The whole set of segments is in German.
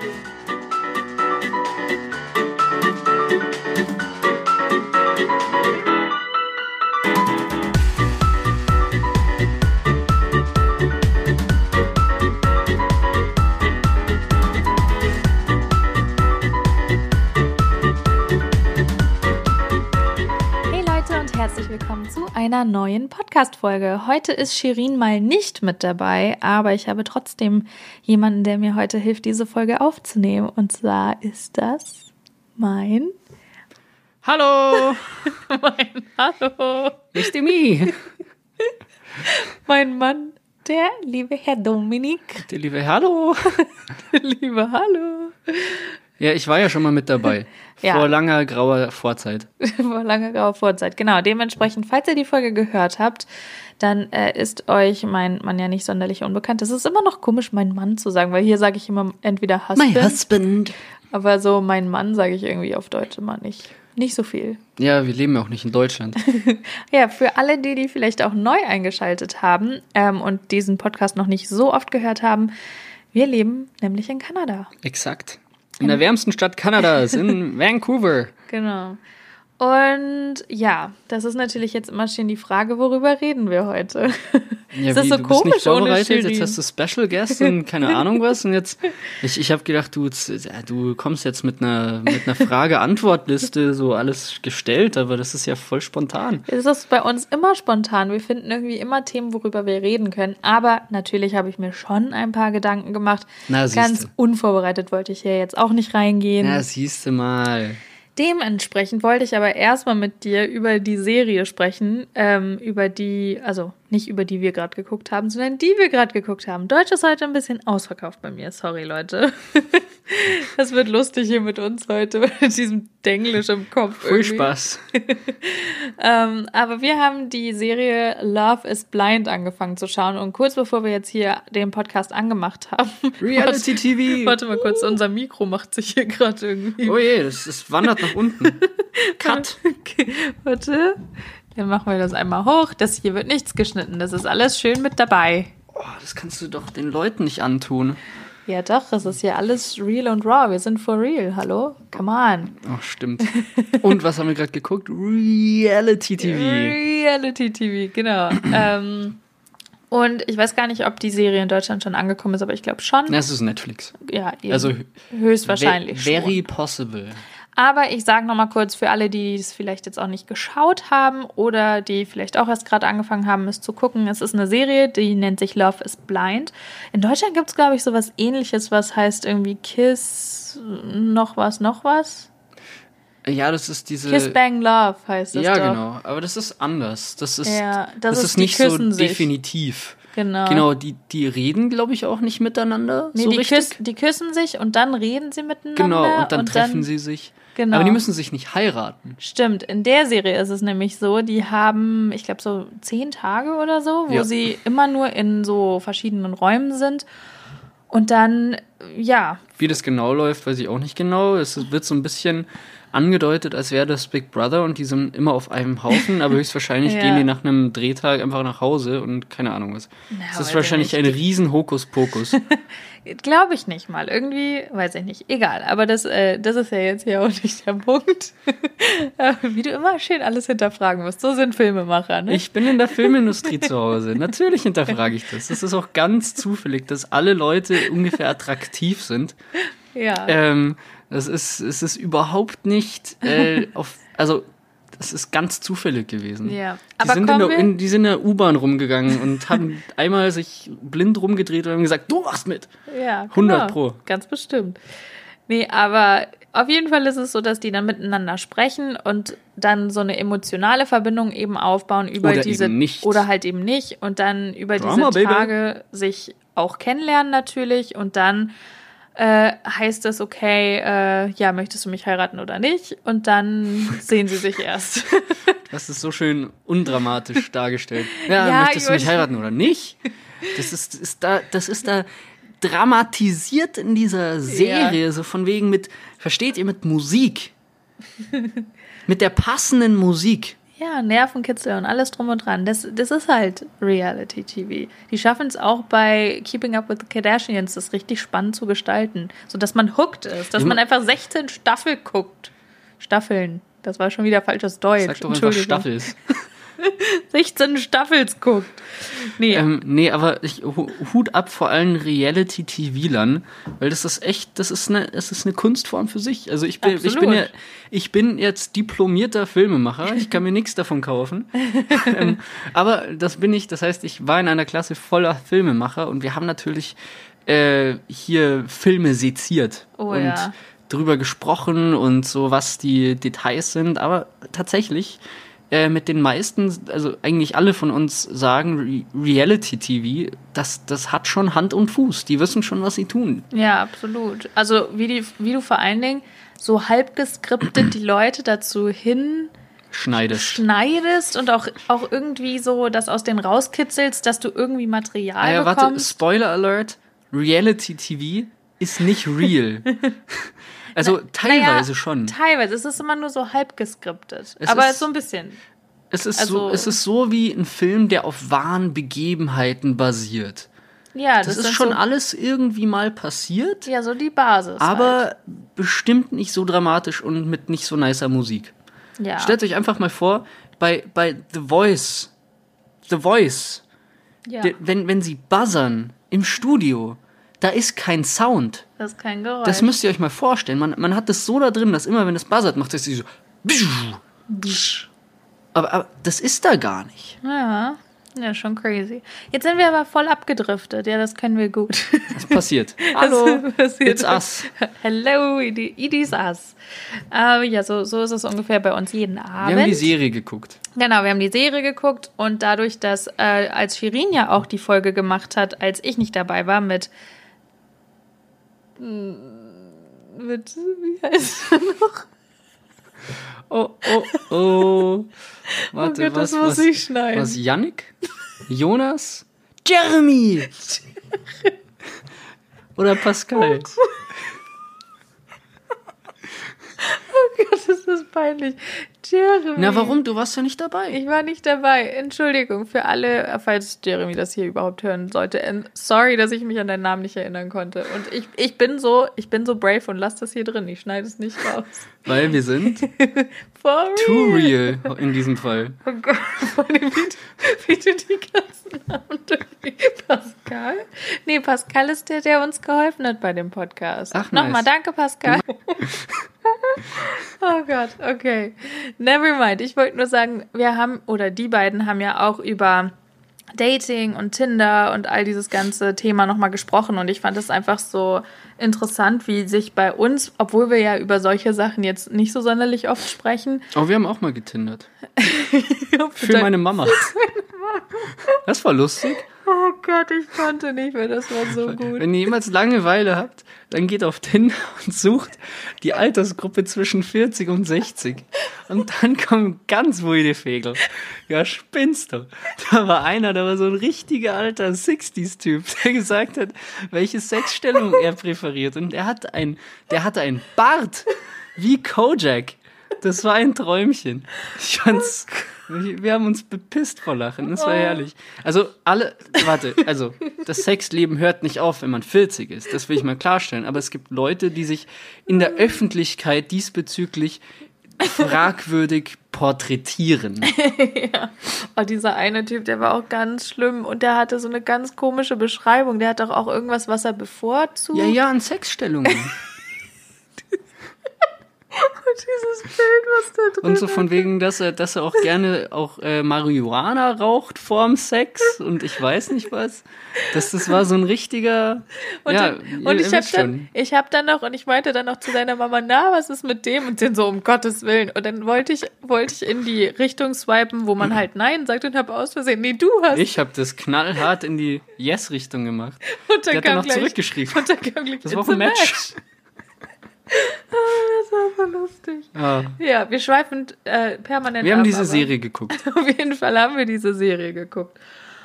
Hey einer neuen Podcast-Folge. Heute ist Shirin mal nicht mit dabei, aber ich habe trotzdem jemanden, der mir heute hilft, diese Folge aufzunehmen. Und zwar ist das mein, Hallo, mein Hallo, ich me. mein Mann, der liebe Herr Dominik. Der liebe Hallo. liebe Hallo. Ja, ich war ja schon mal mit dabei. Ja. Vor langer grauer Vorzeit. Vor langer grauer Vorzeit. Genau, dementsprechend, falls ihr die Folge gehört habt, dann äh, ist euch mein Mann ja nicht sonderlich unbekannt. Es ist immer noch komisch, mein Mann zu sagen, weil hier sage ich immer entweder Husband, husband. aber so mein Mann sage ich irgendwie auf Deutsch immer nicht. Nicht so viel. Ja, wir leben ja auch nicht in Deutschland. Ja, für alle, die, die vielleicht auch neu eingeschaltet haben ähm, und diesen Podcast noch nicht so oft gehört haben, wir leben nämlich in Kanada. Exakt. In der wärmsten Stadt Kanadas, in Vancouver. Genau. Und ja, das ist natürlich jetzt immer schön die Frage, worüber reden wir heute? Ja, ist das wie, so du bist nicht komisch vorbereitet, jetzt hast du Special Guest und keine Ahnung was und jetzt, ich, ich habe gedacht, du, du kommst jetzt mit einer, mit einer Frage-Antwort-Liste, so alles gestellt, aber das ist ja voll spontan. Es ist bei uns immer spontan. Wir finden irgendwie immer Themen, worüber wir reden können. Aber natürlich habe ich mir schon ein paar Gedanken gemacht. Na. Ganz unvorbereitet wollte ich hier jetzt auch nicht reingehen. Ja, siehst du mal. Dementsprechend wollte ich aber erstmal mit dir über die Serie sprechen, ähm, über die, also nicht über die wir gerade geguckt haben, sondern die wir gerade geguckt haben. Deutsch ist heute ein bisschen ausverkauft bei mir, sorry Leute. Das wird lustig hier mit uns heute, mit diesem Denglisch im Kopf. Viel. Spaß. Ähm, aber wir haben die Serie Love is Blind angefangen zu schauen und kurz bevor wir jetzt hier den Podcast angemacht haben, Reality TV. Warte mal kurz, unser Mikro macht sich hier gerade irgendwie. Oh je, das, das wandert nach unten. Cut. Okay, warte. Dann machen wir das einmal hoch. Das hier wird nichts geschnitten. Das ist alles schön mit dabei. Oh, das kannst du doch den Leuten nicht antun. Ja, doch, es ist hier alles real und raw. Wir sind for real. Hallo? Come on. Oh, stimmt. Und was haben wir gerade geguckt? Reality TV. Reality TV, genau. ähm, und ich weiß gar nicht, ob die Serie in Deutschland schon angekommen ist, aber ich glaube schon. Na, es ist Netflix. Ja, eben. Also höchstwahrscheinlich. ve- Very schon. possible. Aber ich sage nochmal kurz für alle, die es vielleicht jetzt auch nicht geschaut haben oder die vielleicht auch erst gerade angefangen haben, es zu gucken. Es ist eine Serie, die nennt sich Love is Blind. In Deutschland gibt es, glaube ich, sowas ähnliches, was heißt irgendwie Kiss, noch was, noch was. Ja, das ist diese. Kiss Bang Love heißt das ja, doch. genau. Aber das ist anders. Das ist, Ja, das das ist, ist nicht so sich. definitiv. Genau. Genau, die, die reden, glaube ich, auch nicht miteinander. Nee, so die, richtig. küss, die küssen sich und dann reden sie miteinander. genau, und dann treffen sie sich. Genau. Aber die müssen sich nicht heiraten. Stimmt, in der Serie ist es nämlich so, die haben, ich glaube, so zehn Tage oder so, wo Ja. sie immer nur in so verschiedenen Räumen sind. Und dann, ja, Wie das genau läuft, weiß ich auch nicht genau. Es wird so ein bisschen angedeutet, als wäre das Big Brother und die sind immer auf einem Haufen, aber höchstwahrscheinlich Ja. gehen die nach einem Drehtag einfach nach Hause und keine Ahnung was. weiß Es ist ich wahrscheinlich nicht. ein riesen Hokuspokus. glaube ich nicht mal. Irgendwie, weiß ich nicht. Egal, aber das, äh, das ist ja jetzt hier auch nicht der Punkt. Wie du immer schön alles hinterfragen musst. So sind Filmemacher, ne? Ich bin in der Filmindustrie zu Hause. Natürlich hinterfrage ich das. Es ist auch ganz zufällig, dass alle Leute ungefähr attraktiv sind. ja. Ähm, das ist, es ist überhaupt nicht äh, auf, also das ist ganz zufällig gewesen. Ja. Die Aber sind in der, in, die sind in der U-Bahn rumgegangen und haben einmal sich blind rumgedreht und haben gesagt, du machst mit. Ja, 100 genau. Pro. Ganz bestimmt. Nee, aber auf jeden Fall ist es so, dass die dann miteinander sprechen und dann so eine emotionale Verbindung eben aufbauen über Oder diese eben nicht. oder halt eben nicht und dann über Drama, diese Baby. Tage sich auch kennenlernen natürlich und dann äh, heißt es okay, äh, ja, möchtest du mich heiraten oder nicht? Und dann sehen sie sich erst. Das ist so schön undramatisch dargestellt. Ja, Ja, möchtest du mich ich- heiraten oder nicht? Das ist, ist da, das ist da dramatisiert in dieser Serie, so von wegen mit, versteht ihr, mit Musik. mit der passenden Musik. Ja, Nervenkitzel und alles drum und dran. Das, das ist halt Reality TV. Die schaffen es auch bei Keeping Up with the Kardashians, das richtig spannend zu gestalten, sodass man hooked ist, dass man einfach 16 Staffel guckt. Staffeln. Das war schon wieder falsches Deutsch. Sag doch einfach Staffels. 16 Staffels guckt. Nee. Ähm, nee, aber ich, Hut ab vor allen Reality-TV-Lern, weil das ist echt, das ist eine, das ist eine Kunstform für sich. Also ich bin, ich bin ja, ich bin jetzt diplomierter Filmemacher, ich kann mir nichts davon kaufen. ähm, aber das bin ich, das heißt, ich war in einer Klasse voller Filmemacher und wir haben natürlich äh, hier Filme seziert. Oh und ja. drüber gesprochen und so, was die Details sind. Aber tatsächlich äh, mit den meisten, also eigentlich alle von uns sagen, Re Reality TV, das, das hat schon Hand und Fuß. Die wissen schon, was sie tun. Ja, absolut. Also wie, die, wie du vor allen Dingen so halb geskriptet die Leute dazu hin schneidest. schneidest und auch, auch irgendwie so das aus denen rauskitzelst, dass du irgendwie Material ah ja, bekommst. warte, Spoiler Alert, Reality TV ist nicht real. Also teilweise naja, schon. Teilweise. Es ist immer nur so halb geskriptet. Es aber ist- so ein bisschen. Es ist, Also- so, es ist so wie ein Film, der auf wahren Begebenheiten basiert. Ja, Das, das, ist schon so, alles irgendwie mal passiert, Ja, so die Basis. halt. aber bestimmt nicht so dramatisch und mit nicht so nicer Musik. ja. Stellt euch einfach mal vor, bei, bei The Voice, The Voice, ja, wenn, wenn sie buzzern im Studio, da ist kein Sound. Das ist kein Geräusch. Das müsst ihr euch mal vorstellen. Man, man hat das so da drin, dass immer, wenn es buzzert, macht es so. Aber, aber das ist da gar nicht. ja. ja, schon crazy. Jetzt sind wir aber voll abgedriftet. Ja, das können wir gut. Was passiert? Hallo, Das passiert. it's us. Hello, it it is us. Äh, ja, so, so ist es ungefähr bei uns jeden Abend. Wir haben die Serie geguckt. Genau, wir haben die Serie geguckt und dadurch, dass äh, als Shirin ja auch die Folge gemacht hat, als ich nicht dabei war, mit. Mit wie heißt er noch? Oh, oh, oh. Warte, oh Gott, was, das muss was, ich schneiden. was, Yannick? Jonas? Jeremy! Oder Pascal? Oh Gott, ist das peinlich. Jeremy. Na, warum? Du warst ja nicht dabei. Ich war nicht dabei. Entschuldigung für alle, falls Jeremy das hier überhaupt hören sollte. And sorry, dass ich mich an deinen Namen nicht erinnern konnte. Und ich, ich bin so, ich bin so brave und lass das hier drin. Ich schneide es nicht raus. Weil wir sind For real. too real in diesem Fall. Oh Gott, wie, wie du die ganzen Namen durch- Pascal? Nee, Pascal ist der, der uns geholfen hat bei dem Podcast. Ach, Nochmal, nice. danke, Pascal. oh Gott, okay. Never mind. Ich wollte nur sagen, wir haben, oder die beiden haben ja auch über Dating und Tinder und all dieses ganze Thema nochmal gesprochen. Und ich fand es einfach so interessant, wie sich bei uns, obwohl wir ja über solche Sachen jetzt nicht so sonderlich oft sprechen, Oh, wir haben auch mal getindert. Für meine Mama. Das war lustig. Oh Gott, ich konnte nicht mehr, das war so gut. Wenn ihr jemals Langeweile habt, dann geht auf Tinder und sucht die Altersgruppe zwischen 40 und 60. Und dann kommen ganz wilde Fegel. Ja, spinnst du. Da war einer, da war so ein richtiger alter 60s-Typ, der gesagt hat, welche Sexstellung er präferiert. Und er hat ein, der hatte einen Bart wie Kojak. Das war ein Träumchen. Ich fand's. Wir haben uns bepisst vor Lachen. Das war herrlich. Also alle, warte, also das Sexleben hört nicht auf, wenn man 40 ist. Das will ich mal klarstellen. Aber es gibt Leute, die sich in der Öffentlichkeit diesbezüglich fragwürdig porträtieren. Oh, dieser eine Typ, der war auch ganz schlimm und der hatte so eine ganz komische Beschreibung. Der hat doch auch irgendwas, was er bevorzugt. Ja, ja, an Sexstellungen. Und dieses Bild, was da drin Und so von wegen, dass er, dass er auch gerne auch äh, Marihuana raucht vorm Sex und ich weiß nicht was. Das, das war so ein richtiger. Und, ja, dann, und ich habe dann, ich hab dann noch, und ich meinte dann noch zu seiner Mama, na, was ist mit dem? Und den so, um Gottes Willen. Und dann wollte ich, wollte ich in die Richtung swipen, wo man halt Nein sagt und habe aus Versehen, nee, du hast. Ich habe das knallhart in die Yes-Richtung gemacht. und dann hat dann noch gleich, zurückgeschrieben. Und dann kam gleich, Das war "It's auch ein a Match. Ah, das war voll lustig. Ah, Ja, wir schweifen äh, permanent wir haben ab, diese aber Serie geguckt. Auf jeden Fall haben wir diese Serie geguckt.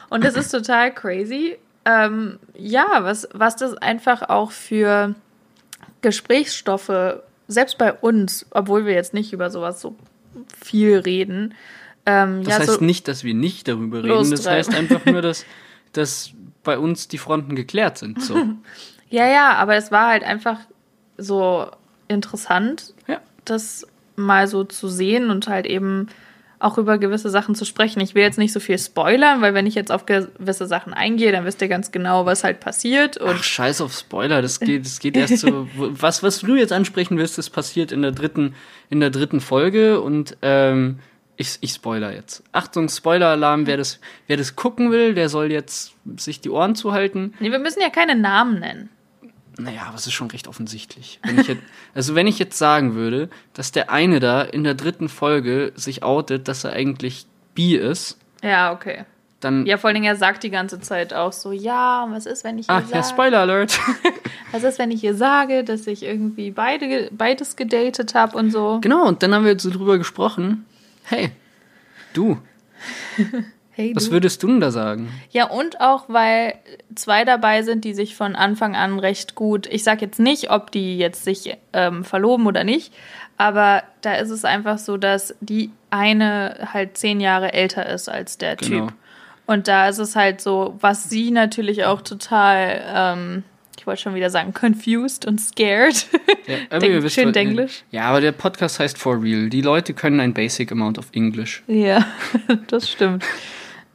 Und das ist total crazy. Ähm, ja, was, was das einfach auch für Gesprächsstoffe, selbst bei uns, obwohl wir jetzt nicht über sowas so viel reden, Ähm, Das ja, heißt so, nicht, dass wir nicht darüber reden. Das Lostreiben. heißt einfach nur, dass, dass bei uns die Fronten geklärt sind. So. ja, ja, aber es war halt einfach so interessant, Ja. das mal so zu sehen und halt eben auch über gewisse Sachen zu sprechen. Ich will jetzt nicht so viel spoilern, weil wenn ich jetzt auf gewisse Sachen eingehe, dann wisst ihr ganz genau, was halt passiert. Und Ach, scheiß auf Spoiler, das geht, das geht erst so. Was, was du jetzt ansprechen willst, das passiert in der dritten, in der dritten Folge und ähm, ich, ich spoiler jetzt. Achtung, Spoiler-Alarm, wer das, wer das gucken will, der soll jetzt sich die Ohren zuhalten. nee, wir müssen ja keine Namen nennen. Naja, aber es ist schon recht offensichtlich. Wenn jetzt, also wenn ich jetzt sagen würde, dass der eine da in der dritten Folge sich outet, dass er eigentlich bi ist, Ja, okay. dann. Ja, vor allen Dingen, er sagt die ganze Zeit auch so, ja, und was ist, wenn ich ihr ah, ja, sage, Spoiler Alert. was ist, wenn ich ihr sage, dass ich irgendwie beide, beides gedatet habe und so. genau, und dann haben wir jetzt so drüber gesprochen. Hey, du, Hey, was würdest du denn da sagen? Ja, und auch, weil zwei dabei sind, die sich von Anfang an recht gut, ich sag jetzt nicht, ob die jetzt sich ähm, verloben oder nicht, aber da ist es einfach so, dass die eine halt zehn Jahre älter ist als der Genau. Typ. Und da ist es halt so, was sie natürlich auch total, ähm, ich wollte schon wieder sagen, confused und scared. Ja, Denk- schön was- Denglisch. Ja, aber der Podcast heißt For Real. Die Leute können ein Basic Amount of English. Ja, das stimmt.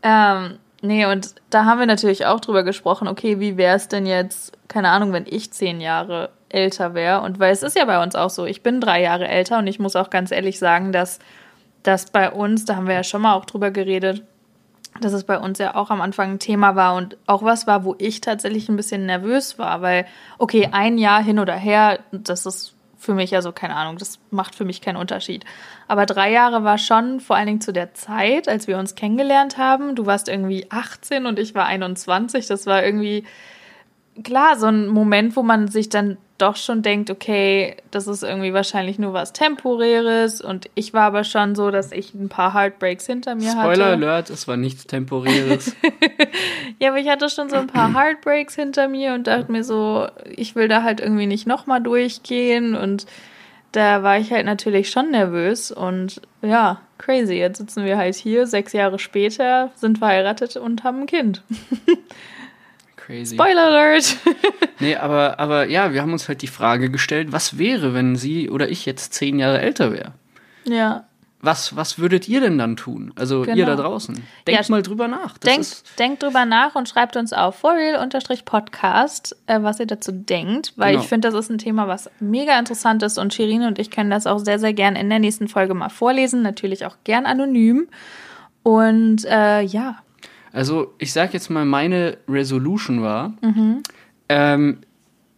Ähm, nee, und da haben wir natürlich auch drüber gesprochen, okay, wie wäre es denn jetzt, keine Ahnung, wenn ich zehn Jahre älter wäre? Und weil es ist ja bei uns auch so, ich bin drei Jahre älter und ich muss auch ganz ehrlich sagen, dass das bei uns, da haben wir ja schon mal auch drüber geredet, dass es bei uns ja auch am Anfang ein Thema war und auch was war, wo ich tatsächlich ein bisschen nervös war, weil, okay, ein Jahr hin oder her, das ist für mich, also keine Ahnung, das macht für mich keinen Unterschied. Aber drei Jahre war schon vor allen Dingen zu der Zeit, als wir uns kennengelernt haben. Du warst irgendwie 18 und ich war 21. Das war irgendwie, klar, so ein Moment, wo man sich dann doch schon denkt, okay, das ist irgendwie wahrscheinlich nur was Temporäres. Und ich war aber schon so, dass ich ein paar Heartbreaks hinter mir hatte. Spoiler Alert, es war nichts Temporäres. Ja, aber ich hatte schon so ein paar Heartbreaks hinter mir und dachte mir so, ich will da halt irgendwie nicht nochmal durchgehen. Und da war ich halt natürlich schon nervös. Und ja, crazy. Jetzt sitzen wir halt hier, sechs Jahre später, sind verheiratet und haben ein Kind. Crazy. Spoiler Alert! Nee, aber, aber ja, wir haben uns halt die Frage gestellt, was wäre, wenn sie oder ich jetzt zehn Jahre älter wäre? ja. Was, was würdet ihr denn dann tun? Also ihr Genau. da draußen. Denkt Ja, mal drüber nach. Das Denkt, denkt drüber nach und schreibt uns auf forreal-podcast, äh, was ihr dazu denkt, weil Genau. ich finde, das ist ein Thema, was mega interessant ist und Shirin und ich können das auch sehr, sehr gern in der nächsten Folge mal vorlesen, natürlich auch gern anonym. Und äh, ja, also ich sag jetzt mal, meine Resolution war, ähm,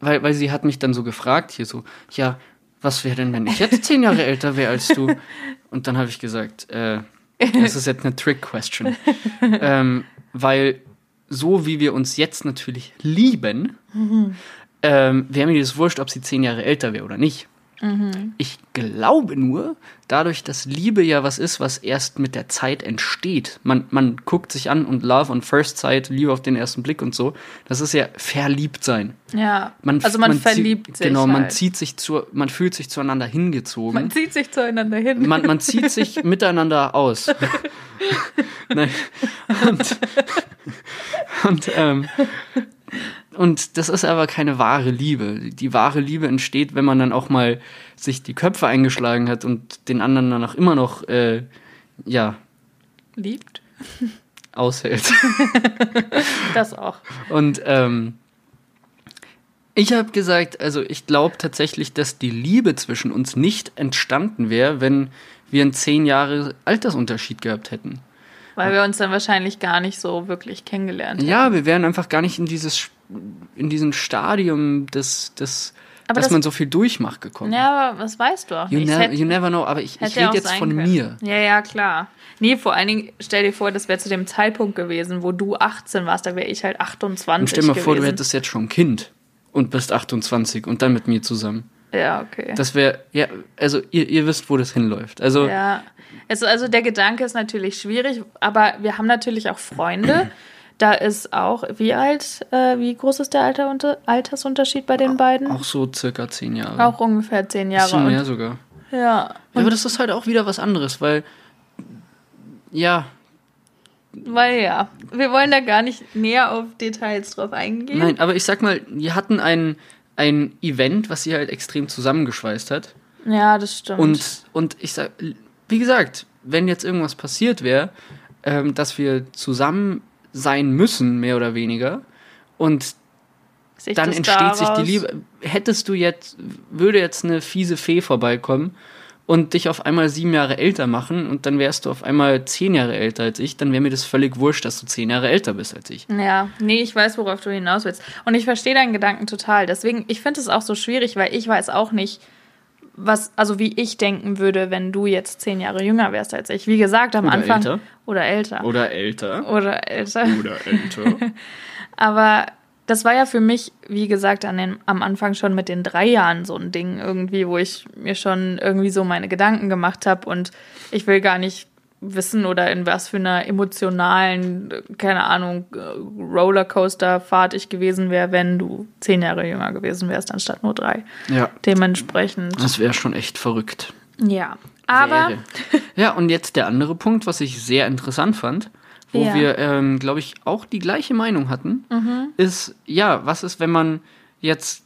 weil, weil sie hat mich dann so gefragt hier so, ja, was wäre denn, wenn ich jetzt zehn Jahre älter wäre als du? Und dann habe ich gesagt, äh, das ist jetzt eine Trick-Question. ähm, weil so wie wir uns jetzt natürlich lieben, ähm, wäre mir das wurscht, ob sie zehn Jahre älter wäre oder nicht. Ich glaube nur, dadurch, dass Liebe ja was ist, was erst mit der Zeit entsteht. Man, man guckt sich an und Love on First Sight, Liebe auf den ersten Blick und so. Das ist ja verliebt sein. ja. Man, also man, zieht- verliebt sich. Genau, man halt. zieht sich zu, man fühlt sich zueinander hingezogen. Man zieht sich zueinander hin. Man, man zieht sich miteinander aus. Nein. Und, und, ähm, und das ist aber keine wahre Liebe. Die wahre Liebe entsteht, wenn man dann auch mal sich die Köpfe eingeschlagen hat und den anderen danach immer noch, äh, ja, Liebt. aushält. Das auch. Und ähm, ich habe gesagt, also ich glaube tatsächlich, dass die Liebe zwischen uns nicht entstanden wäre, wenn wir einen zehn Jahre Altersunterschied gehabt hätten. Weil wir uns dann wahrscheinlich gar nicht so wirklich kennengelernt haben. Ja, wir wären einfach gar nicht in dieses in diesem Stadium des, des dass das- man so viel durchmacht gekommen. Ja, aber was weißt du auch You, nicht? Never, hätte- you never know, aber ich, ich rede jetzt von können. mir. Ja, ja, klar. Nee, vor allen Dingen, stell dir vor, das wäre zu dem Zeitpunkt gewesen, wo du 18 warst, da wäre ich halt 28 Und stell mal vor, du hättest jetzt schon ein Kind und bist 28 und dann mit mir zusammen. Ja, okay. Das wäre, ja, also ihr, ihr wisst, wo das hinläuft. Also ja. Also, also der Gedanke ist natürlich schwierig, aber wir haben natürlich auch Freunde. Da ist auch, wie alt, äh, wie groß ist der Alter, unter, Altersunterschied bei den beiden? auch so circa zehn Jahre. Auch ungefähr zehn Jahre. Bisschen mehr sogar. ja. Ja, aber das ist halt auch wieder was anderes, weil ja, Weil ja, wir wollen da gar nicht näher auf Details drauf eingehen. nein, aber ich sag mal, die hatten ein, ein Event, was sie halt extrem zusammengeschweißt hat. Ja, das stimmt. Und, und ich sag, wie gesagt, wenn jetzt irgendwas passiert wäre, ähm, dass wir zusammen sein müssen, mehr oder weniger, und Sich dann entsteht sich die daraus- Liebe. Hättest du jetzt, würde jetzt eine fiese Fee vorbeikommen und dich auf einmal sieben Jahre älter machen und dann wärst du auf einmal zehn Jahre älter als ich, dann wäre mir das völlig wurscht, dass du zehn Jahre älter bist als ich. Ja, nee, ich weiß, worauf du hinaus willst. Und ich verstehe deinen Gedanken total. Deswegen, ich finde es auch so schwierig, weil ich weiß auch nicht, was, also wie ich denken würde, wenn du jetzt zehn Jahre jünger wärst als ich. Wie gesagt, am Oder Anfang. älter. Oder älter. Oder älter. Oder älter. Oder älter. Aber das war ja für mich, wie gesagt, an den, am Anfang schon mit den drei Jahren so ein Ding irgendwie, wo ich mir schon irgendwie so meine Gedanken gemacht habe und ich will gar nicht wissen oder in was für einer emotionalen, keine Ahnung, Rollercoaster-Fahrt ich gewesen wäre, wenn du zehn Jahre jünger gewesen wärst, anstatt nur drei. ja, Dementsprechend, das wäre schon echt verrückt. ja. Aber, wäre. Ja, und jetzt der andere Punkt, was ich sehr interessant fand, wo Ja. wir, ähm, glaube ich, auch die gleiche Meinung hatten, ist, ja, was ist, wenn man jetzt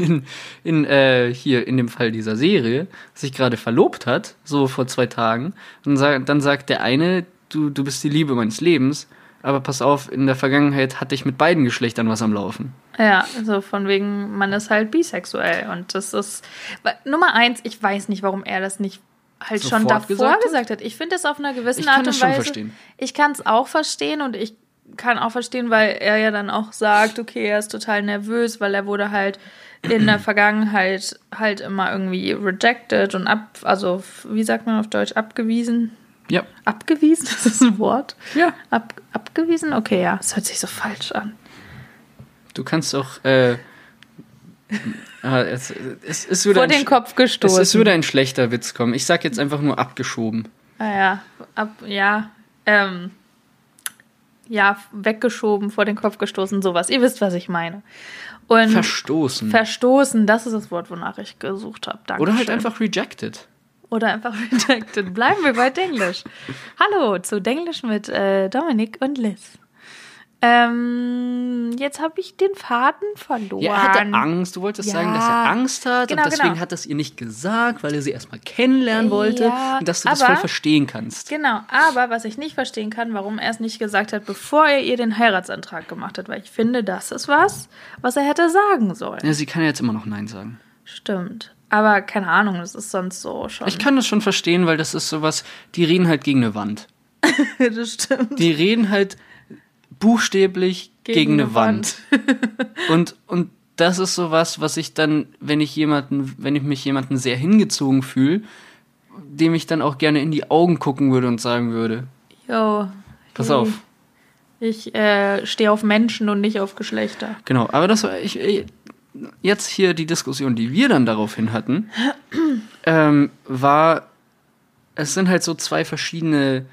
in, in äh, hier in dem Fall dieser Serie sich gerade verlobt hat, so vor zwei Tagen, und sa dann sagt der eine, du, du bist die Liebe meines Lebens, aber pass auf, in der Vergangenheit hatte ich mit beiden Geschlechtern was am Laufen. Ja, also von wegen, man ist halt bisexuell. Und das ist. Nummer eins, ich weiß nicht, warum er das nicht halt schon Sofort davor gesagt gesagt, hat? Ich finde das auf einer gewissen Art und schon Weise. verstehen. Ich kann es auch verstehen und ich kann auch verstehen, weil er ja dann auch sagt, okay, er ist total nervös, weil er wurde halt in der Vergangenheit halt immer irgendwie rejected und ab, also wie sagt man auf Deutsch, abgewiesen. Ja. Abgewiesen, ist das ein Wort? Ja. Ab, abgewiesen? Okay, ja, es hört sich so falsch an. Du kannst auch, äh, ah, es, es, es würde Vor den Kopf Es, gestoßen. es würde ein schlechter Witz kommen. Ich sag jetzt einfach nur abgeschoben. Ah ja, ab, ja, ähm, ja, weggeschoben, vor den Kopf gestoßen, sowas. Ihr wisst, was ich meine. Und Verstoßen. verstoßen, das ist das Wort, wonach ich gesucht habe. Danke. Oder halt einfach rejected. Oder einfach rejected. Bleiben wir bei Denglisch. Hallo zu Denglisch mit äh, Dominik und Liz. Ähm, jetzt habe ich den Faden verloren. Ja, er hatte Angst. Du wolltest Ja. sagen, dass er Angst hat Genau, und deswegen genau. hat er es ihr nicht gesagt, weil er sie erstmal kennenlernen wollte Ja, und dass du das aber- voll verstehen kannst. Genau, aber was ich nicht verstehen kann, warum er es nicht gesagt hat, bevor er ihr den Heiratsantrag gemacht hat, weil ich finde, das ist was, was er hätte sagen sollen. Ja, sie kann ja jetzt immer noch Nein sagen. Stimmt. Aber keine Ahnung, das ist sonst so schon. Ich kann das schon verstehen, weil das ist sowas, die reden halt gegen eine Wand. das stimmt. Die reden halt buchstäblich gegen, eine Wand. und, und das ist sowas, was ich dann, wenn ich jemanden, wenn ich mich jemanden sehr hingezogen fühle, dem ich dann auch gerne in die Augen gucken würde und sagen würde, Jo. pass hey, auf. Ich äh, stehe auf Menschen und nicht auf Geschlechter. Genau, aber das war ich, ich, jetzt hier die Diskussion, die wir dann daraufhin hatten, ähm, war, es sind halt so zwei verschiedene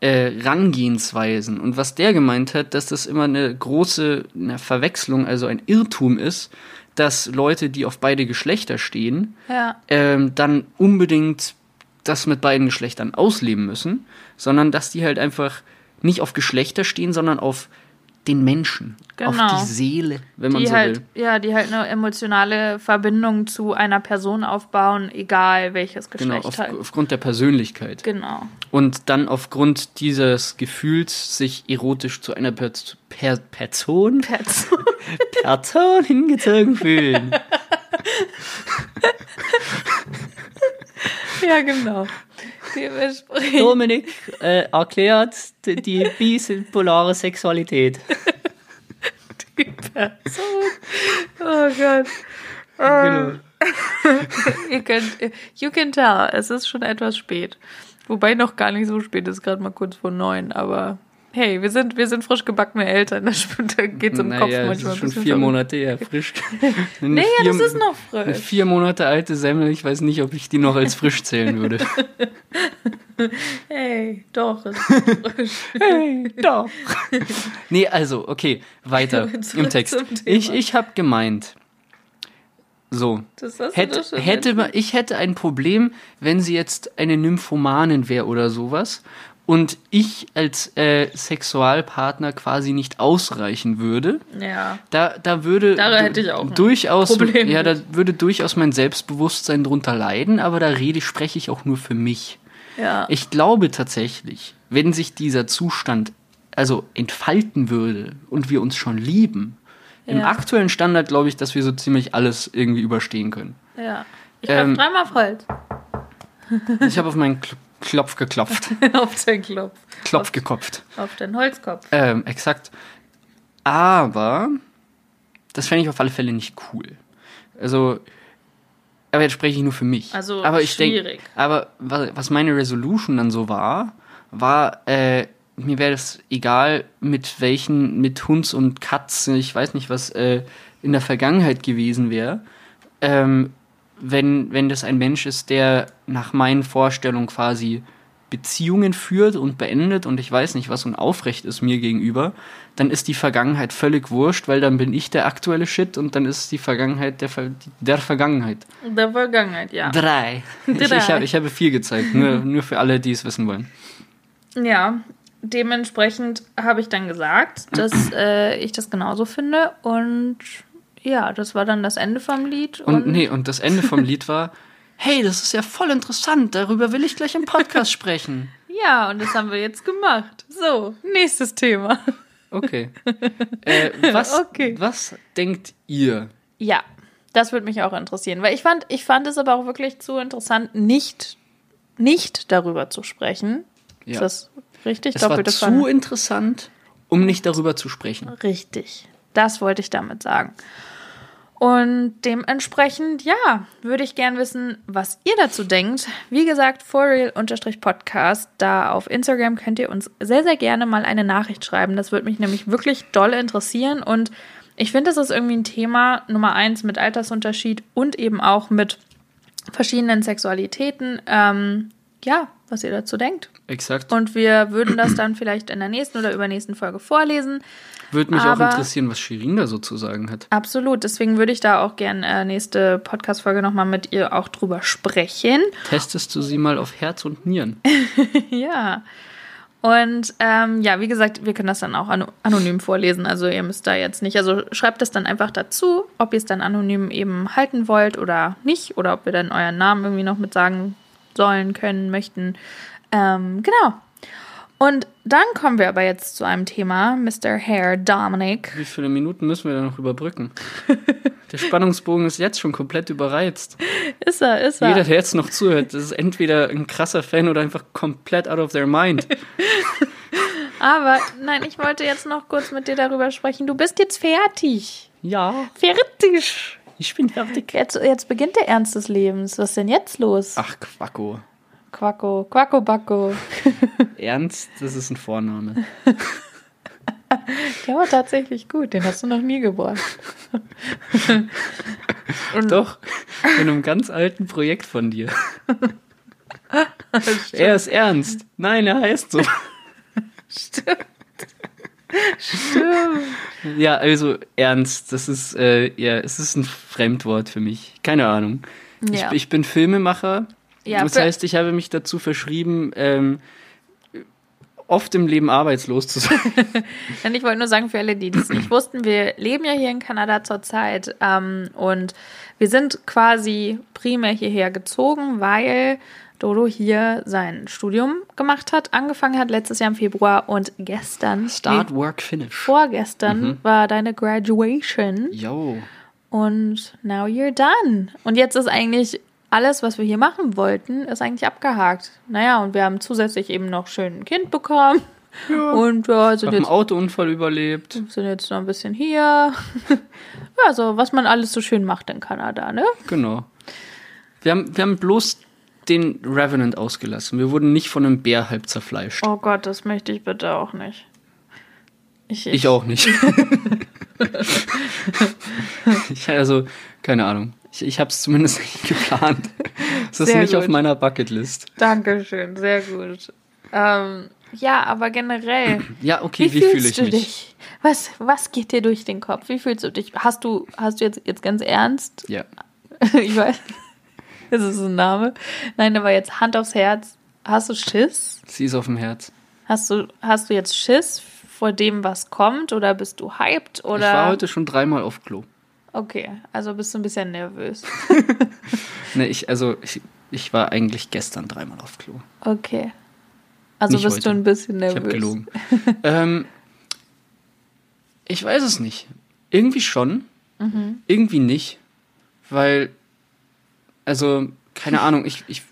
äh, Rangehensweisen. Und was der gemeint hat, dass das immer eine große eine Verwechslung, also ein Irrtum ist, dass Leute, die auf beide Geschlechter stehen, Ja. ähm, dann unbedingt das mit beiden Geschlechtern ausleben müssen, sondern dass die halt einfach nicht auf Geschlechter stehen, sondern auf den Menschen, Genau. auf die Seele, wenn man Die so halt, will. ja, die halt eine emotionale Verbindung zu einer Person aufbauen, egal welches Genau, Geschlecht auf, halt. aufgrund der Persönlichkeit. Genau. Und dann aufgrund dieses Gefühls, sich erotisch zu einer per per Person, Person. Person hingezogen fühlen. ja, genau. Dominik äh, erklärt die, die bipolare Sexualität. Person. Oh Gott. Genau. Ihr könnt, you can tell, es ist schon etwas spät. Wobei noch gar nicht so spät ist, gerade mal kurz vor neun, aber hey, wir sind, wir sind frisch gebackene Eltern, da geht es im Kopf Naja, das manchmal ist ein schon vier verrückt. Monate her, frisch. Eine Nee, ja, vier, das ist noch Eine frisch. vier Monate alte Semmel, ich weiß nicht, ob ich die noch als frisch zählen würde. Hey, doch, es ist frisch. hey, doch. nee, also, okay, weiter im Text. Ich, ich habe gemeint, so, Das hätte, hätte man, ich hätte ein Problem, wenn sie jetzt eine Nymphomanin wäre oder sowas und ich als äh, Sexualpartner quasi nicht ausreichen würde, Ja. da, da würde durchaus ja, da würde durchaus mein Selbstbewusstsein drunter leiden, aber da rede spreche ich auch nur für mich. Ja. Ich glaube tatsächlich, wenn sich dieser Zustand also entfalten würde und wir uns schon lieben, im Ja. aktuellen Standard glaube ich, dass wir so ziemlich alles irgendwie überstehen können. ja. Ich Ähm, dreimal Holz. Ich habe auf meinen Kl Klopf geklopft, auf den Klopf. Klopf gekopft. Auf den Holzkopf. Ähm, exakt. Aber das fände ich auf alle Fälle nicht cool. Also, aber jetzt spreche ich nur für mich. Also, aber ich denk- schwierig. aber wa- was meine Resolution dann so war, war, äh, mir wäre es egal, mit welchen, mit Hunds und Katzen, ich weiß nicht, was äh, in der Vergangenheit gewesen wäre, ähm, wenn, wenn das ein Mensch ist, der nach meinen Vorstellungen quasi Beziehungen führt und beendet und ich weiß nicht was und aufrecht ist mir gegenüber, dann ist die Vergangenheit völlig wurscht, weil dann bin ich der aktuelle Shit und dann ist die Vergangenheit der, Ver der Vergangenheit. Der Vergangenheit, ja. Drei. Ich, ich, Drei. habe, ich habe vier gezeigt, nur, nur für alle, die es wissen wollen. Ja, dementsprechend habe ich dann gesagt, dass äh, ich das genauso finde. Und ja, das war dann das Ende vom Lied. Und, nee, und das Ende vom Lied war, hey, das ist ja voll interessant, darüber will ich gleich im Podcast sprechen. Ja, und das haben wir jetzt gemacht. So, nächstes Thema. Okay. Äh, was, Okay. was denkt ihr? Ja, das würde mich auch interessieren, weil ich fand, ich fand es aber auch wirklich zu interessant, nicht, nicht darüber zu sprechen. Ja. Ist das richtig? Es war Doppelte zu Pfanne. interessant, um nicht darüber zu sprechen. Richtig. Das wollte ich damit sagen. Und dementsprechend, ja, würde ich gern wissen, was ihr dazu denkt. Wie gesagt, forreal-podcast. Da auf Instagram könnt ihr uns sehr, sehr gerne mal eine Nachricht schreiben. Das würde mich nämlich wirklich doll interessieren. Und ich finde, das ist irgendwie ein Thema Nummer eins mit Altersunterschied und eben auch mit verschiedenen Sexualitäten. Ähm, ja, was ihr dazu denkt. Exakt. Und wir würden das dann vielleicht in der nächsten oder übernächsten Folge vorlesen. Würde mich aber- auch interessieren, was Shirin da so zu sagen hat. Absolut, deswegen würde ich da auch gern äh, nächste Podcast-Folge nochmal mit ihr auch drüber sprechen. Testest du sie mal auf Herz und Nieren? ja. Und ähm, ja, wie gesagt, wir können das dann auch ano anonym vorlesen. Also ihr müsst da jetzt nicht, also schreibt das dann einfach dazu, ob ihr es dann anonym eben halten wollt oder nicht. Oder ob wir dann euren Namen irgendwie noch mit sagen sollen, können, möchten. Ähm, genau. Und dann kommen wir aber jetzt zu einem Thema, Mr. Hair Dominic. Wie viele Minuten müssen wir da noch überbrücken? Der Spannungsbogen ist jetzt schon komplett überreizt. Ist er, ist er. Jeder, der jetzt noch zuhört, das ist entweder ein krasser Fan oder einfach komplett out of their mind. Aber nein, ich wollte jetzt noch kurz mit dir darüber sprechen. Du bist jetzt fertig. Ja, Fertig. ich bin fertig. Jetzt, jetzt beginnt der Ernst des Lebens. Was ist denn jetzt los? Ach, Quacko. Quacko, Quacko Backo. Ernst, das ist ein Vorname. Der war tatsächlich gut. Den hast du noch nie gebracht. Doch, in einem ganz alten Projekt von dir. er ist ernst. Nein, er heißt so. Stimmt. Ja, also ernst, das ist, äh, ja, es ist ein Fremdwort für mich. Keine Ahnung. Ja. Ich, ich bin Filmemacher. Ja, das heißt, ich habe mich dazu verschrieben, ähm, oft im Leben arbeitslos zu sein. Ich wollte nur sagen, für alle, die das nicht wussten, wir leben ja hier in Kanada zurzeit ähm, und wir sind quasi primär hierher gezogen, weil Dodo hier sein Studium gemacht hat, angefangen hat letztes Jahr im Februar und gestern, Start, nee, Work, Finish. vorgestern war deine Graduation Yo. und now you're done. Und jetzt ist eigentlich alles, was wir hier machen wollten, ist eigentlich abgehakt. Naja, und wir haben zusätzlich eben noch schön ein Kind bekommen. Und ja, sind einen jetzt Autounfall überlebt. sind jetzt noch ein bisschen hier. ja, so was man alles so schön macht in Kanada, ne? Genau. Wir haben, wir haben bloß den Revenant ausgelassen. Wir wurden nicht von einem Bär halb zerfleischt. Oh Gott, das möchte ich bitte auch nicht. Ich, Ich auch nicht. ich, also, keine Ahnung. Ich, ich habe es zumindest nicht geplant. Es ist nicht auf gut. meiner Bucketlist. Dankeschön, sehr gut. Ähm, ja, aber generell, Ja, okay, wie, wie, fühle fühlst ich du mich? dich? Was, was geht dir durch den Kopf? Wie fühlst du dich? Hast du, hast du jetzt, jetzt ganz ernst? Ja. ich weiß, das ist ein Name. Nein, aber jetzt Hand aufs Herz. Hast du Schiss? Sie ist auf dem Herz. Hast du, hast du jetzt Schiss vor dem, was kommt, oder bist du hyped? Oder? Ich war heute schon dreimal auf Klo. Okay, also bist du ein bisschen nervös. nee, ich, also ich, ich war eigentlich gestern dreimal auf Klo. Okay. Also Nicht bist heute. du ein bisschen nervös. Ich habe gelogen. ähm, ich weiß es nicht. Irgendwie schon, mhm. irgendwie nicht. Weil, also, keine Ahnung, ich, ich,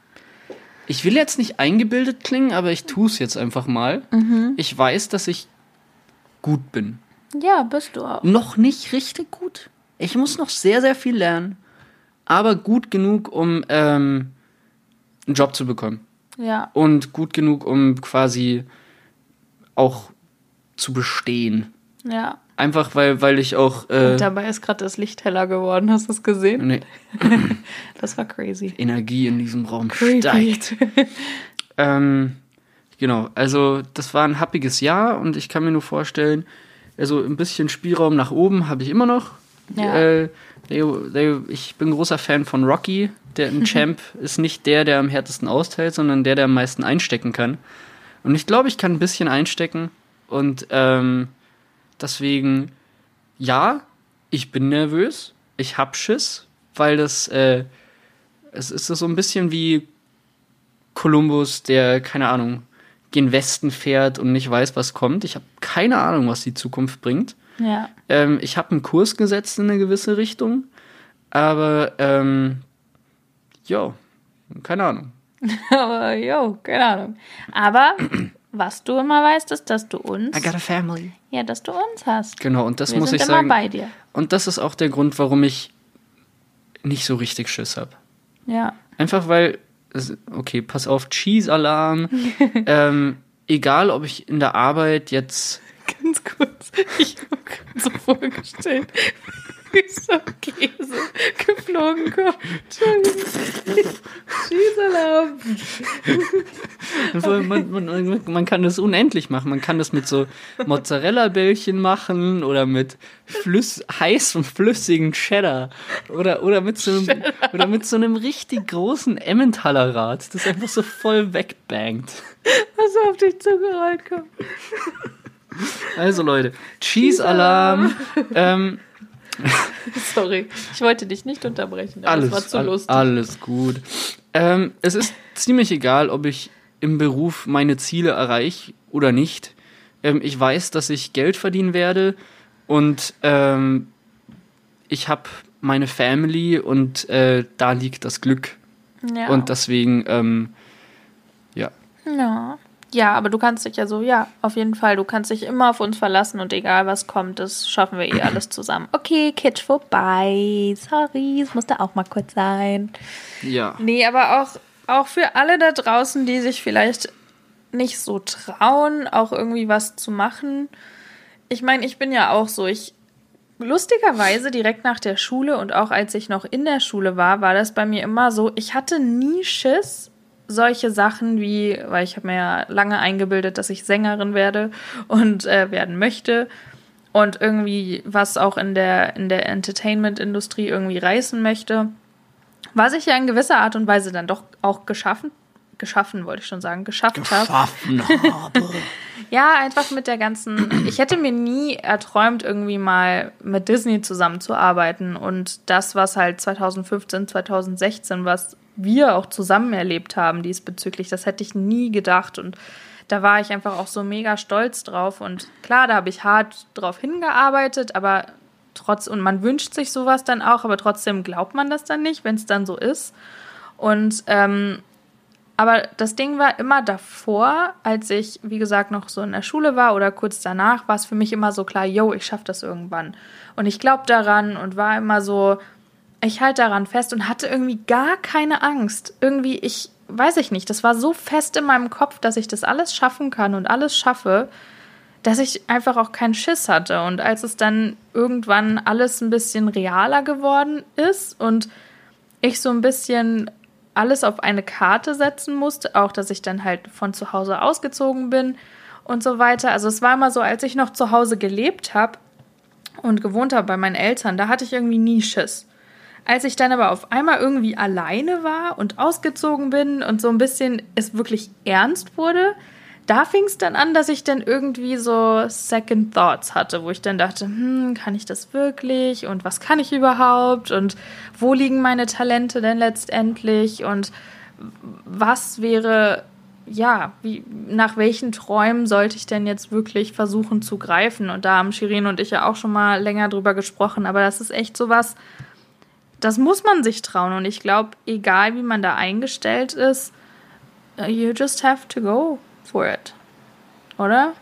ich will jetzt nicht eingebildet klingen, aber ich tue es jetzt einfach mal. Mhm. Ich weiß, dass ich gut bin. Ja, bist du auch. Noch nicht richtig gut. Ich muss noch sehr, sehr viel lernen. Aber gut genug, um ähm, einen Job zu bekommen. Ja. Und gut genug, um quasi auch zu bestehen. Ja. Einfach weil, weil ich auch. Äh, Und dabei ist gerade das Licht heller geworden, hast du es gesehen? Nee. das war crazy. Energie in diesem Raum Creepy. steigt. ähm, genau, also das war ein happiges Jahr und ich kann mir nur vorstellen, also ein bisschen Spielraum nach oben habe ich immer noch. Ja. Äh, ich bin großer Fan von Rocky. Der ein Champ ist nicht der, der am härtesten austeilt, sondern der, der am meisten einstecken kann. Und ich glaube, ich kann ein bisschen einstecken. Und ähm, deswegen, ja, ich bin nervös. Ich hab Schiss, weil das, äh, es ist so ein bisschen wie Kolumbus, der, keine Ahnung, gen Westen fährt und nicht weiß, was kommt. Ich habe keine Ahnung, was die Zukunft bringt. Ja. Ähm, ich habe einen Kurs gesetzt in eine gewisse Richtung, aber ähm, jo, keine Ahnung. aber jo, keine Ahnung. Aber was du immer weißt, ist, dass du uns. I got a family. Ja, dass du uns hast. Genau, und das Wir muss sind ich immer sagen. bei dir. Und das ist auch der Grund, warum ich nicht so richtig Schiss habe. Ja. Einfach weil, okay, pass auf, Cheese-Alarm. ähm, egal, ob ich in der Arbeit jetzt Ganz kurz, ich habe so vorgestellt, wie so Käse geflogen kommt. Schießalarm. man, man, man, kann das unendlich machen. Man kann das mit so Mozzarella-Bällchen machen oder mit flüss, heißem, flüssigen Cheddar. Oder, oder, mit so einem, oder mit so einem richtig großen Emmentaler Rad, das einfach so voll wegbangt. Was auf dich zugerollt kommt. Also Leute, Cheese-Alarm. ähm, Sorry, ich wollte dich nicht unterbrechen, aber alles, war zu lustig. Alles gut. Ähm, es ist ziemlich egal, ob ich im Beruf meine Ziele erreiche oder nicht. Ähm, ich weiß, dass ich Geld verdienen werde und ähm, ich habe meine Family und äh, da liegt das Glück. Ja. Und deswegen, ähm, ja. Ja. Ja, aber du kannst dich ja so, ja, auf jeden Fall, du kannst dich immer auf uns verlassen und egal was kommt, das schaffen wir eh alles zusammen. Okay, Kitsch vorbei. Sorry, es musste auch mal kurz sein. Ja. Nee, aber auch, auch für alle da draußen, die sich vielleicht nicht so trauen, auch irgendwie was zu machen. Ich meine, ich bin ja auch so, ich lustigerweise direkt nach der Schule und auch als ich noch in der Schule war, war das bei mir immer so, ich hatte nie Schiss, solche Sachen wie, weil ich habe mir ja lange eingebildet, dass ich Sängerin werde und äh, werden möchte und irgendwie was auch in der, in der Entertainment-Industrie irgendwie reißen möchte, was ich ja in gewisser Art und Weise dann doch auch geschaffen, geschaffen wollte ich schon sagen, geschafft habe. habe. ja, einfach mit der ganzen, ich hätte mir nie erträumt, irgendwie mal mit Disney zusammenzuarbeiten und das, was halt 2015, 2016, was wir auch zusammen erlebt haben diesbezüglich. Das hätte ich nie gedacht und da war ich einfach auch so mega stolz drauf und klar, da habe ich hart drauf hingearbeitet, aber trotz und man wünscht sich sowas dann auch, aber trotzdem glaubt man das dann nicht, wenn es dann so ist. Und ähm, aber das Ding war immer davor, als ich, wie gesagt, noch so in der Schule war oder kurz danach, war es für mich immer so klar, yo, ich schaffe das irgendwann. Und ich glaube daran und war immer so, ich halte daran fest und hatte irgendwie gar keine Angst. Irgendwie, ich weiß ich nicht, das war so fest in meinem Kopf, dass ich das alles schaffen kann und alles schaffe, dass ich einfach auch keinen Schiss hatte. Und als es dann irgendwann alles ein bisschen realer geworden ist und ich so ein bisschen alles auf eine Karte setzen musste, auch dass ich dann halt von zu Hause ausgezogen bin und so weiter. Also es war immer so, als ich noch zu Hause gelebt habe und gewohnt habe bei meinen Eltern, da hatte ich irgendwie nie Schiss. Als ich dann aber auf einmal irgendwie alleine war und ausgezogen bin und so ein bisschen es wirklich ernst wurde, da fing es dann an, dass ich dann irgendwie so Second Thoughts hatte, wo ich dann dachte, hm, kann ich das wirklich? Und was kann ich überhaupt? Und wo liegen meine Talente denn letztendlich? Und was wäre, ja, wie, nach welchen Träumen sollte ich denn jetzt wirklich versuchen zu greifen? Und da haben Shirin und ich ja auch schon mal länger drüber gesprochen, aber das ist echt so was, das muss man sich trauen und ich glaube, egal wie man da eingestellt ist, you just have to go for it. Oder?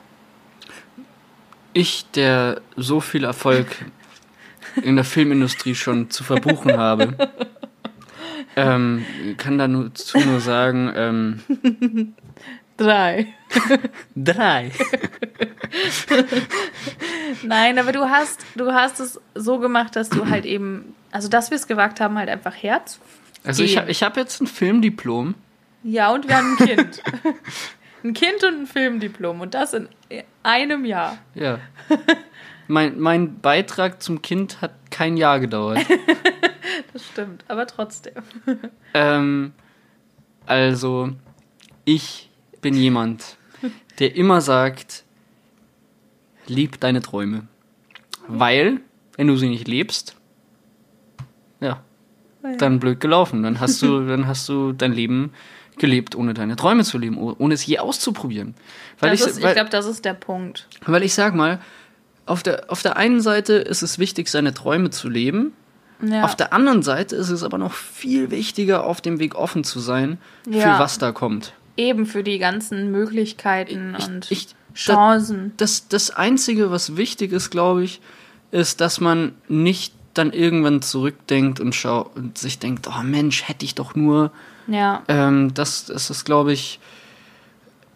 Ich, der so viel Erfolg in der Filmindustrie schon zu verbuchen habe, ähm, kann da nur, zu nur sagen, ähm, Drei. drei. Nein, aber du hast, du hast es so gemacht, dass du halt eben, also dass wir es gewagt haben, halt einfach Herz. Also ich, ich habe jetzt ein Filmdiplom. Ja, und wir haben ein Kind. ein Kind und ein Filmdiplom und das in einem Jahr. Ja. Mein, mein Beitrag zum Kind hat kein Jahr gedauert. Das stimmt, aber trotzdem. ähm, also, ich bin jemand, der immer sagt, lieb deine Träume. Weil, wenn du sie nicht lebst, ja, dann blöd gelaufen. Dann hast du, dann hast du dein Leben gelebt, ohne deine Träume zu leben, oh- ohne es je auszuprobieren. Weil Das ich, ich glaube, das ist der Punkt. weil ich sag mal, auf der, auf der einen Seite ist es wichtig, seine Träume zu leben. Ja. Auf der anderen Seite ist es aber noch viel wichtiger, auf dem Weg offen zu sein, Ja. für was da kommt. Eben für die ganzen Möglichkeiten Ich- und ich- Chancen. Das, das Einzige, was wichtig ist, glaube ich, ist, dass man nicht dann irgendwann zurückdenkt und, schau und sich denkt, oh Mensch, hätte ich doch nur. Ja. Ähm, das, das ist, glaube ich,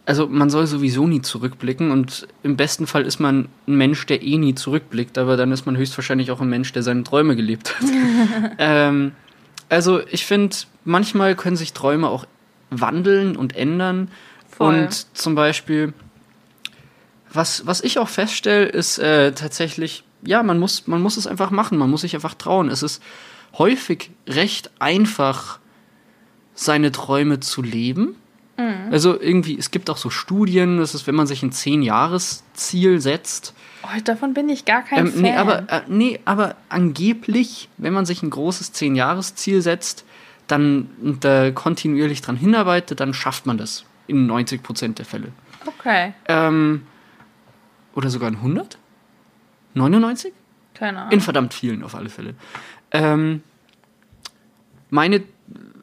also man soll sowieso nie zurückblicken und im besten Fall ist man ein Mensch, der eh nie zurückblickt, aber dann ist man höchstwahrscheinlich auch ein Mensch, der seine Träume gelebt hat. ähm, also ich finde, manchmal können sich Träume auch wandeln und ändern. Voll. Und zum Beispiel, was, was ich auch feststelle, ist äh, tatsächlich, ja, man muss, man muss es einfach machen, man muss sich einfach trauen. Es ist häufig recht einfach, seine Träume zu leben. Also irgendwie, es gibt auch so Studien, das ist, wenn man sich ein Zehn-Jahres-Ziel setzt. Oh, davon bin ich gar kein Ähm, Fan. nee, aber, äh, nee, aber angeblich, wenn man sich ein großes Zehn-Jahres-Ziel setzt, dann da kontinuierlich dran hinarbeitet, dann schafft man das in 90 Prozent der Fälle. okay, Ähm, oder sogar in 100? 99? keine Ahnung. In verdammt vielen auf alle Fälle. Ähm, meine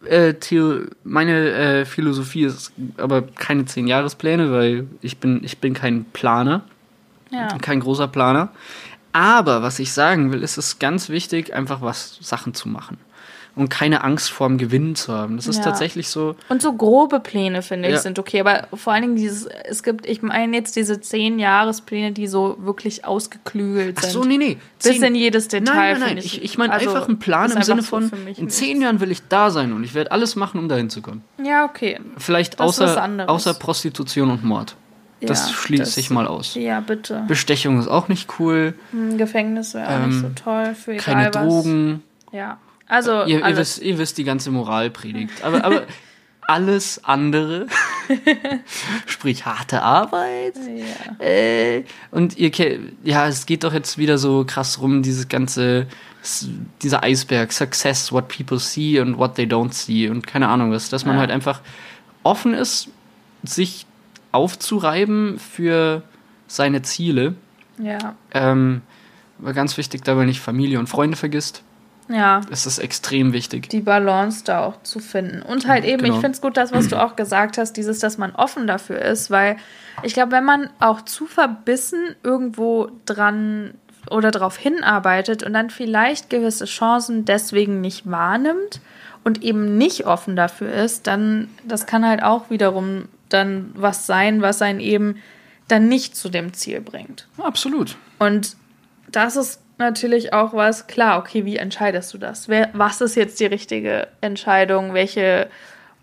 äh, Theo meine äh, Philosophie ist aber keine zehn Jahrespläne, weil ich bin, ich bin kein Planer, ja. kein großer Planer. Aber was ich sagen will, ist es ganz wichtig, einfach was Sachen zu machen. Und keine Angst vorm Gewinnen zu haben. Das ist Ja. tatsächlich so. Und so grobe Pläne, finde ich, Ja. sind okay. Aber vor allen Dingen dieses, es gibt, ich meine jetzt diese zehn Jahrespläne, die so wirklich ausgeklügelt Ach sind. so, nee, nee. Bis Zehn- in jedes Detail. Nein, nein, nein. Ich, ich meine also, einfach einen Plan im Sinne so von, mich in zehn Jahren will ich da sein und ich werde alles machen, um dahin zu kommen. Ja, okay. Vielleicht Das außer, außer Prostitution und Mord. Das Ja, schließe das- ich mal aus. Ja, bitte. Bestechung ist auch nicht cool. Hm, Gefängnis wäre auch nicht so Ähm, toll für egal Keine was. Drogen. Ja. Also, Ihr, ihr, wisst, ihr wisst die ganze Moralpredigt. Aber, aber alles andere, sprich harte Arbeit, ja. äh, und ihr ja, es geht doch jetzt wieder so krass rum, dieses ganze, dieser Eisberg, Success, what people see and what they don't see und keine Ahnung was, dass man Ja. halt einfach offen ist, sich aufzureiben für seine Ziele. ja. Ähm, aber ganz wichtig, dabei nicht Familie und Freunde vergisst. Ja. Das ist extrem wichtig. die Balance da auch zu finden. Und halt eben, Genau. ich finde es gut, das, was du auch gesagt hast, dieses, dass man offen dafür ist, weil ich glaube, wenn man auch zu verbissen irgendwo dran oder darauf hinarbeitet und dann vielleicht gewisse Chancen deswegen nicht wahrnimmt und eben nicht offen dafür ist, dann das kann halt auch wiederum dann was sein, was einen eben dann nicht zu dem Ziel bringt. Absolut. Und das ist natürlich auch was, klar, okay, wie entscheidest du das? Wer, was ist jetzt die richtige Entscheidung? Welche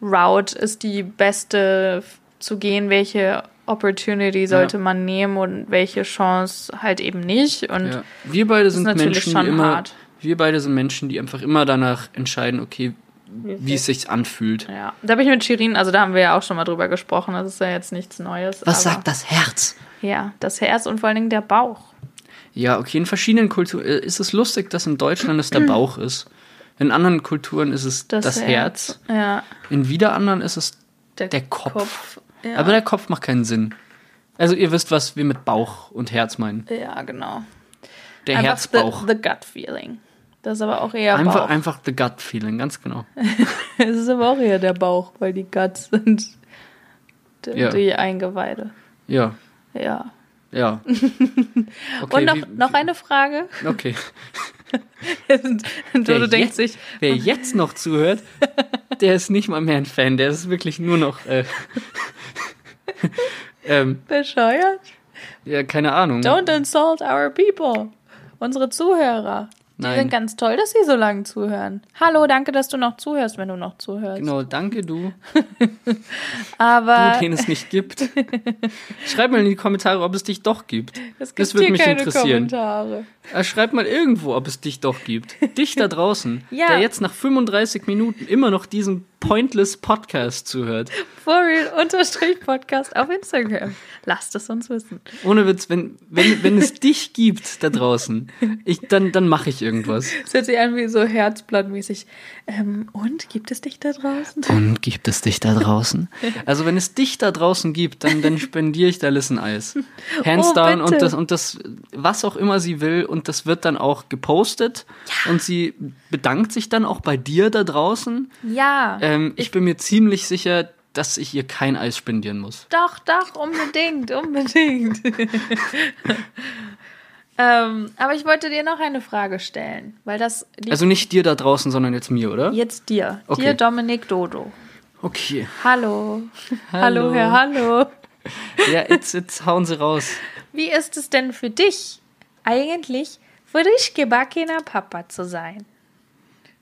Route ist die beste zu gehen? Welche Opportunity sollte Ja. man nehmen und welche Chance halt eben nicht? Und Ja. Wir beide sind natürlich Menschen, schon die immer, hart. wir beide sind Menschen, die einfach immer danach entscheiden, okay, wie es sich anfühlt. Ja, da bin ich mit Shirin, also da haben wir ja auch schon mal drüber gesprochen, das ist ja jetzt nichts Neues. Was aber- sagt das Herz? Ja, das Herz und vor allen Dingen der Bauch. Ja, okay, in verschiedenen Kulturen äh, ist es lustig, dass in Deutschland es der Bauch ist. In anderen Kulturen ist es das, Herz. Ja, In wieder anderen ist es der, der Kopf. Ja. Aber der Kopf macht keinen Sinn. Also ihr wisst, was wir mit Bauch und Herz meinen. ja, genau. Der Einfach Herzbauch. The, the gut feeling. Das ist aber auch eher Einfach, Bauch. einfach the gut feeling, ganz genau. Es ist aber auch eher der Bauch, weil die Guts sind die, Ja. die Eingeweide. Ja, Ja. Ja. Okay, und noch, wie- noch eine Frage. Okay. Denkst jetzt, sich, wer jetzt noch zuhört, der ist nicht mal mehr ein Fan, der ist wirklich nur noch. Äh, ähm, bescheuert? ja, keine Ahnung. Don't insult our people. Unsere Zuhörer. Die Nein. sind ganz toll, dass sie so lange zuhören. Hallo, danke, dass du noch zuhörst, wenn du noch zuhörst. Genau, danke du, Aber du, den es nicht gibt. Schreib mal in die Kommentare, ob es dich doch gibt. es gibt das würde mich interessieren. Kommentare. Äh, Schreib mal irgendwo, ob es dich doch gibt. Dich da draußen, Ja. der jetzt nach 35 Minuten immer noch diesen pointless Podcast zuhört. For real unterstrich Podcast auf Instagram. Lasst es uns wissen. Ohne Witz, wenn, wenn, wenn es dich gibt da draußen, ich, dann, dann mache ich irgendwas. Es hört sich an wie so herzblattmäßig. Ähm, und gibt es dich da draußen? Und gibt es dich da draußen? Also wenn es dich da draußen gibt, dann, dann spendiere ich der Listen Eis. Hands Oh, down bitte. und das, und das, was auch immer sie will und das wird dann auch gepostet und sie bedankt sich dann auch bei dir da draußen. Ja. Ähm, ich bin mir ziemlich sicher, dass ich ihr kein Eis spendieren muss. Doch, doch, unbedingt, unbedingt. ähm, aber ich wollte dir noch eine Frage stellen, weil das Also nicht dir da draußen, sondern jetzt mir, oder? jetzt dir, Okay. dir Dominik Dodo. Okay. Hallo. Hallo. Hallo, Herr Hallo. Ja, jetzt, jetzt hauen sie raus. Wie ist es denn für dich, eigentlich frisch gebackener Papa zu sein?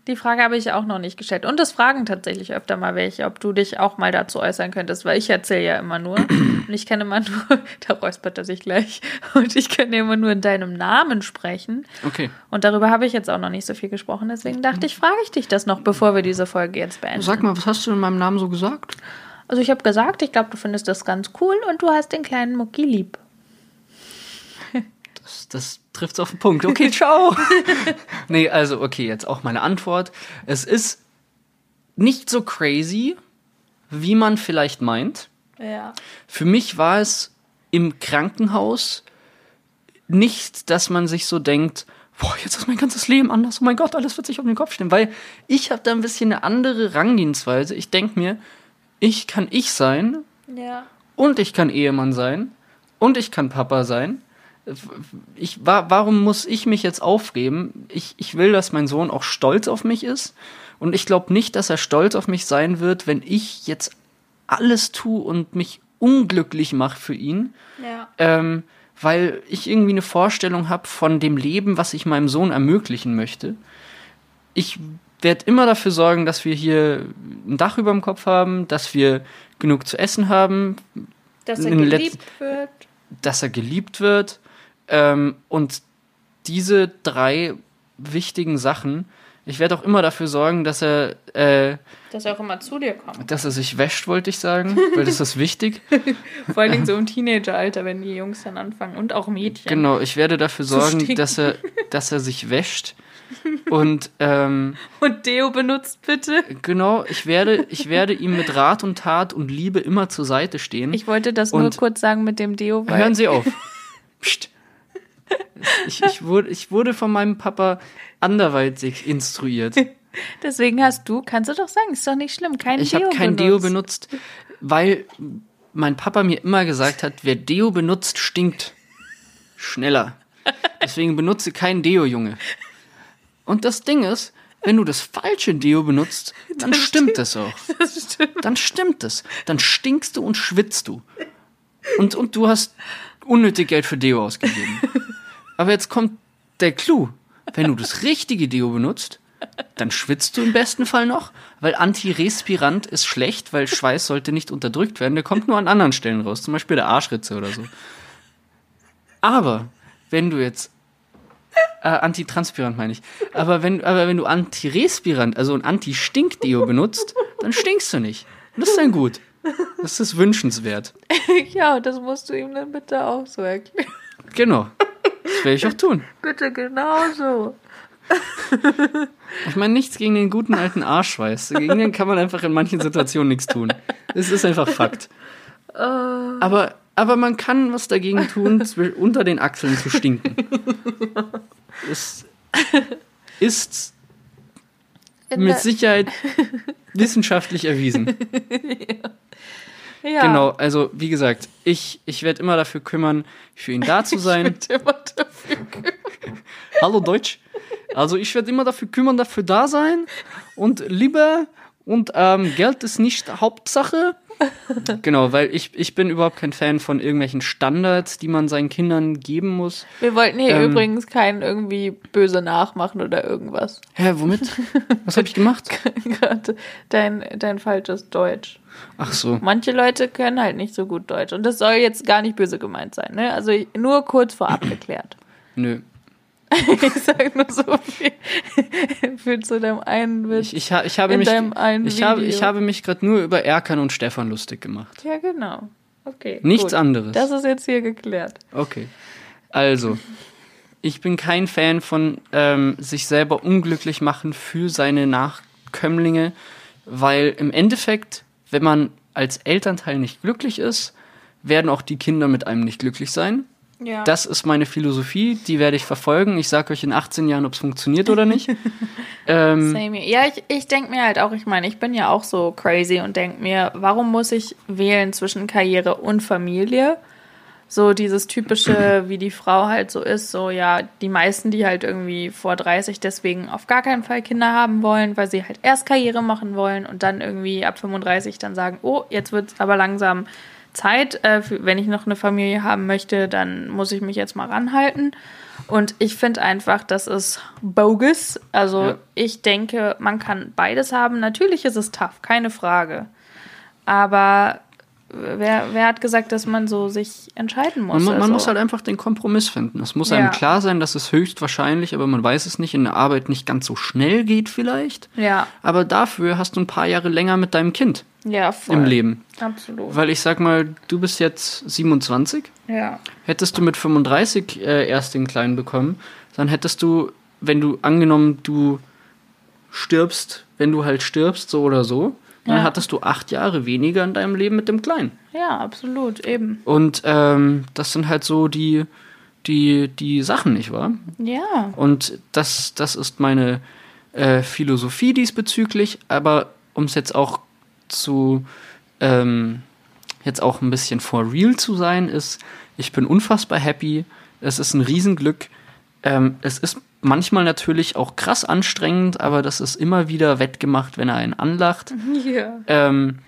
Die Frage habe ich auch noch nicht gestellt. Und das fragen tatsächlich öfter mal welche, ob du dich auch mal dazu äußern könntest, weil ich erzähle ja immer nur. Und ich kann immer nur, da räuspert er sich gleich. Und ich kann immer nur in deinem Namen sprechen. Okay. Und darüber habe ich jetzt auch noch nicht so viel gesprochen. Deswegen dachte ich, frage ich dich das noch, bevor wir diese Folge jetzt beenden. Sag mal, was hast du in meinem Namen so gesagt? Also ich habe gesagt, ich glaube, du findest das ganz cool und du hast den kleinen Mucki lieb. Das, das trifft's auf den Punkt. Okay, ciao. nee, also, okay, jetzt auch meine Antwort. Es ist nicht so crazy, wie man vielleicht meint. Ja. Für mich war es im Krankenhaus nicht, dass man sich so denkt, boah, jetzt ist mein ganzes Leben anders, oh mein Gott, alles wird sich auf den Kopf stellen. Weil ich habe da ein bisschen eine andere Rangehensweise. Ich denke mir, ich kann ich sein Ja. und ich kann Ehemann sein und ich kann Papa sein. Ich, wa warum muss ich mich jetzt aufgeben? Ich, ich will, dass mein Sohn auch stolz auf mich ist. Und ich glaube nicht, dass er stolz auf mich sein wird, wenn ich jetzt alles tue und mich unglücklich mache für ihn. Ja. Ähm, weil ich irgendwie eine Vorstellung habe von dem Leben, was ich meinem Sohn ermöglichen möchte. Ich werde immer dafür sorgen, dass wir hier ein Dach über dem Kopf haben, dass wir genug zu essen haben, Dass er geliebt wird. dass er geliebt wird. Ähm, und diese drei wichtigen Sachen, ich werde auch immer dafür sorgen, dass er, äh, Dass er auch immer zu dir kommt. dass er sich wäscht, wollte ich sagen, weil das ist wichtig. Vor allen Dingen so im Teenageralter, wenn die Jungs dann anfangen. Und auch Mädchen. Genau, ich werde dafür sorgen, dass er, dass er sich wäscht. Und ähm, Und Deo benutzt bitte. genau, ich werde, ich werde ihm mit Rat und Tat und Liebe immer zur Seite stehen. Ich wollte das nur Und- kurz sagen mit dem Deo, weil Hören Sie auf. Psst. Ich, ich, wurde, ich wurde von meinem Papa anderweitig instruiert. deswegen hast du, kannst du doch sagen, ist doch nicht schlimm, kein Ich Deo habe kein benutzt. Deo benutzt, weil mein Papa mir immer gesagt hat, wer Deo benutzt, stinkt schneller. Deswegen benutze kein Deo, Junge. Und das Ding ist, wenn du das falsche Deo benutzt, dann stimmt das auch. Das stimmt. Dann stimmt es. Dann stinkst du und schwitzt du. Und, und du hast unnötig Geld für Deo ausgegeben. Aber jetzt kommt der Clou. Wenn du das richtige Deo benutzt, dann schwitzt du im besten Fall noch, weil Antirespirant ist schlecht, weil Schweiß sollte nicht unterdrückt werden. Der kommt nur an anderen Stellen raus, zum Beispiel der Arschritze oder so. Aber wenn du jetzt Äh, Antitranspirant meine ich. Aber wenn, aber wenn du Antirespirant, also ein Anti-Stink-Deo benutzt, dann stinkst du nicht. Und das ist dann gut. Das ist wünschenswert. ja, das musst du ihm dann bitte auch so erklären. Genau. Das werde ich auch tun. Bitte genauso. Ich meine, nichts gegen den guten alten Arschschweiß. Gegen den kann man einfach in manchen Situationen nichts tun. Es ist einfach Fakt. Aber, aber man kann was dagegen tun, unter den Achseln zu stinken. Es ist mit Sicherheit wissenschaftlich erwiesen. ja. Genau, also wie gesagt, ich, ich werde immer dafür kümmern, für ihn da zu sein. Ich würd immer dafür Hallo Deutsch. Also ich werde immer dafür kümmern, dafür da sein und Liebe und ähm, Geld ist nicht Hauptsache. Genau, weil ich, ich bin überhaupt kein Fan von irgendwelchen Standards, die man seinen Kindern geben muss. Wir wollten hier Ähm. übrigens keinen irgendwie böse nachmachen oder irgendwas. Hä, womit? Was habe ich gemacht? Gerade dein, dein falsches Deutsch. Ach so. Manche Leute können halt nicht so gut Deutsch. Und das soll jetzt gar nicht böse gemeint sein, ne? Also nur kurz vorab geklärt. Nö. ich sag nur so viel für zu deinem einen Witz. Ich, ich, ich habe In mich, deinem einen ich habe, ich habe mich gerade nur über Erkan und Stefan lustig gemacht. ja, genau. Okay. Nichts gut. anderes. Das ist jetzt hier geklärt. Okay. Also, ich bin kein Fan von ähm, sich selber unglücklich machen für seine Nachkömmlinge, weil im Endeffekt, wenn man als Elternteil nicht glücklich ist, werden auch die Kinder mit einem nicht glücklich sein. Ja. Das ist meine Philosophie, die werde ich verfolgen. Ich sage euch in 18 Jahren, ob es funktioniert oder nicht. ähm, Same. Ja, ich, ich denke mir halt auch, ich meine, ich bin ja auch so crazy und denke mir, warum muss ich wählen zwischen Karriere und Familie? So dieses typische, wie die Frau halt so ist, so ja, die meisten, die halt irgendwie vor 30 deswegen auf gar keinen Fall Kinder haben wollen, weil sie halt erst Karriere machen wollen und dann irgendwie ab 35 dann sagen, oh, jetzt wird aber langsam Zeit, äh, für, wenn ich noch eine Familie haben möchte, dann muss ich mich jetzt mal ranhalten. Und ich finde einfach, das ist bogus. Also Ja. ich denke, man kann beides haben. Natürlich ist es tough, keine Frage. Aber wer, wer hat gesagt, dass man so sich entscheiden muss? Man, man Also, muss halt einfach den Kompromiss finden. Es muss Ja. einem klar sein, dass es höchstwahrscheinlich, aber man weiß es nicht, in der Arbeit nicht ganz so schnell geht vielleicht. Ja, Aber dafür hast du ein paar Jahre länger mit deinem Kind ja, voll. im Leben. Absolut. Weil ich sag mal, du bist jetzt 27. Ja. Hättest du mit 35 äh, erst den Kleinen bekommen, dann hättest du, wenn du angenommen, du stirbst, wenn du halt stirbst, so oder so, dann Ja. hattest du acht Jahre weniger in deinem Leben mit dem Kleinen. Ja, absolut, eben. Und ähm, das sind halt so die, die, die Sachen, nicht wahr? Ja. Und das, das ist meine äh, Philosophie diesbezüglich, aber um es jetzt auch zu ähm, jetzt auch ein bisschen for real zu sein, ist, ich bin unfassbar happy. Es ist ein Riesenglück. Ähm, es ist manchmal natürlich auch krass anstrengend, aber das ist immer wieder wettgemacht, wenn er einen anlacht. Ja. Ähm,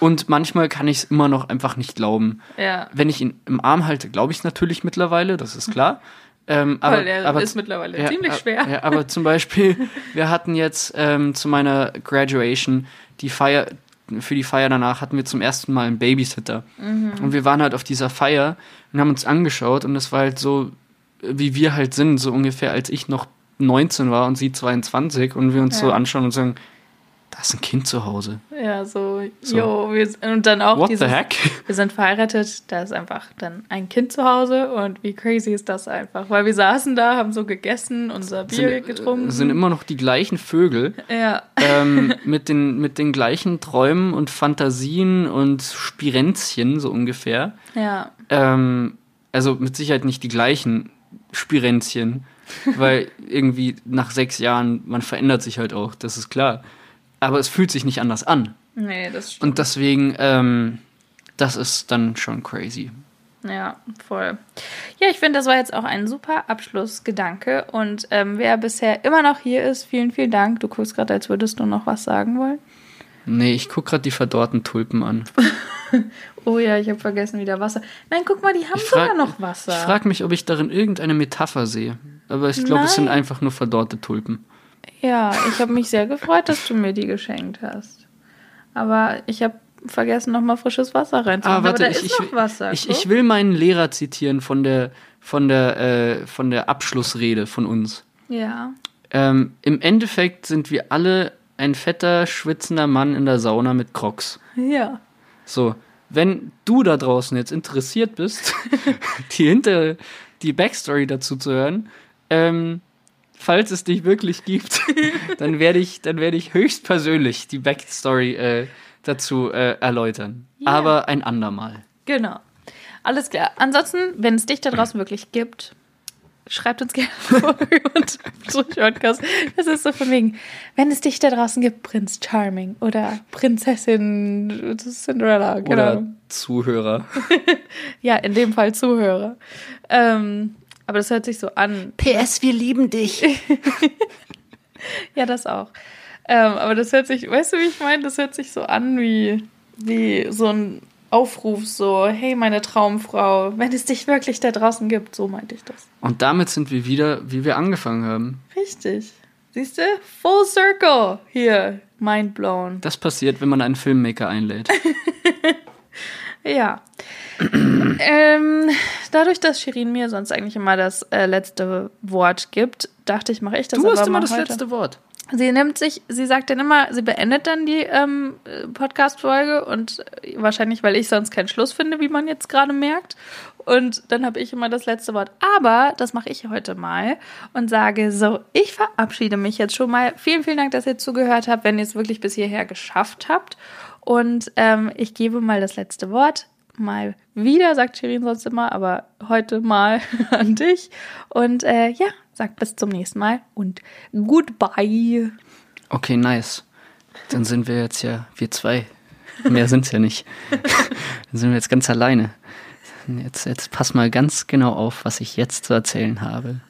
und manchmal kann ich es immer noch einfach nicht glauben. Ja. Wenn ich ihn im Arm halte, glaube ich es natürlich mittlerweile, das ist klar. Ähm, aber, Weil er aber ist mittlerweile ja, ziemlich schwer. Ja, aber zum Beispiel, wir hatten jetzt ähm, zu meiner Graduation die Feier, für die Feier danach hatten wir zum ersten Mal einen Babysitter. Mhm. Und wir waren halt auf dieser Feier und haben uns angeschaut und das war halt so, wie wir halt sind, so ungefähr als ich noch 19 war und sie 22 und wir uns so Ja. anschauen und sagen, da ist ein Kind zu Hause. Ja, so, So. jo, wir, und dann auch What dieses, the heck? wir sind verheiratet, da ist einfach dann ein Kind zu Hause und wie crazy ist das einfach? Weil wir saßen da, haben so gegessen, unser Bier Sind, getrunken. sind immer noch die gleichen Vögel. ja, ähm, mit, den, mit den gleichen Träumen und Fantasien und Spirenzchen, so ungefähr. ja, Ähm, also mit Sicherheit nicht die gleichen Spirenzchen, weil irgendwie nach sechs Jahren, man verändert sich halt auch, das ist klar. Aber es fühlt sich nicht anders an. nee, das stimmt. Und deswegen, ähm, das ist dann schon crazy. Ja, voll. Ja, ich finde, das war jetzt auch ein super Abschlussgedanke. Und ähm, wer bisher immer noch hier ist, vielen, vielen Dank. Du guckst gerade, als würdest du noch was sagen wollen. Nee, ich gucke gerade die verdorrten Tulpen an. Oh ja, ich habe vergessen, wieder Wasser. Nein, guck mal, die haben Ich frag- sogar noch Wasser. Ich frage mich, ob ich darin irgendeine Metapher sehe. Aber ich glaube, es sind einfach nur verdorrte Tulpen. Ja, ich habe mich sehr gefreut, dass du mir die geschenkt hast. Aber ich habe vergessen, nochmal frisches Wasser reinzumachen. Ah, warte, da ich, ist ich, noch Wasser. ich, ich will meinen Lehrer zitieren von der, von der, äh, von der Abschlussrede von uns. ja. Ähm, Im Endeffekt sind wir alle ein fetter, schwitzender Mann in der Sauna mit Crocs. Ja. So, wenn du da draußen jetzt interessiert bist, die hinter die Backstory dazu zu hören, ähm, falls es dich wirklich gibt, dann werde ich, dann werde ich höchstpersönlich die Backstory äh, dazu äh, erläutern. Ja. Aber ein andermal. Genau. Alles klar. Ansonsten, wenn es dich da draußen wirklich gibt, schreibt uns gerne vor und Podcast. Das ist so von wegen, wenn es dich da draußen gibt, Prinz Charming oder Prinzessin Cinderella, genau. Oder Zuhörer. Ja, in dem Fall Zuhörer. Ähm, aber das hört sich so an. PS, wir lieben dich. Ja, das auch. Ähm, aber das hört sich, weißt du, wie ich meine? Das hört sich so an wie, wie so ein Aufruf, so, hey, meine Traumfrau, wenn es dich wirklich da draußen gibt, so meinte ich das. Und damit sind wir wieder, wie wir angefangen haben. Richtig. Siehst du? Full circle. Hier. Mind blown. Das passiert, wenn man einen Filmmaker einlädt. Ja. ähm, dadurch, dass Shirin mir sonst eigentlich immer das äh, letzte Wort gibt, dachte ich, mache ich das Du aber hast immer das heute. letzte Wort. Sie nimmt sich, sie sagt dann immer, sie beendet dann die ähm, äh, Podcast-Folge und äh, wahrscheinlich, weil ich sonst keinen Schluss finde, wie man jetzt gerade merkt. Und dann habe ich immer das letzte Wort. Aber das mache ich heute mal und sage so, ich verabschiede mich jetzt schon mal. Vielen, vielen Dank, dass ihr zugehört habt, wenn ihr es wirklich bis hierher geschafft habt. Und ähm, ich gebe mal das letzte Wort. Mal wieder, sagt Shirin sonst immer, aber heute mal an dich. Und äh, ja, sagt bis zum nächsten Mal und goodbye. Okay, nice. Dann sind wir jetzt ja, wir zwei. Mehr sind's ja nicht. Dann sind wir jetzt ganz alleine. Jetzt, jetzt pass mal ganz genau auf, was ich jetzt zu erzählen habe.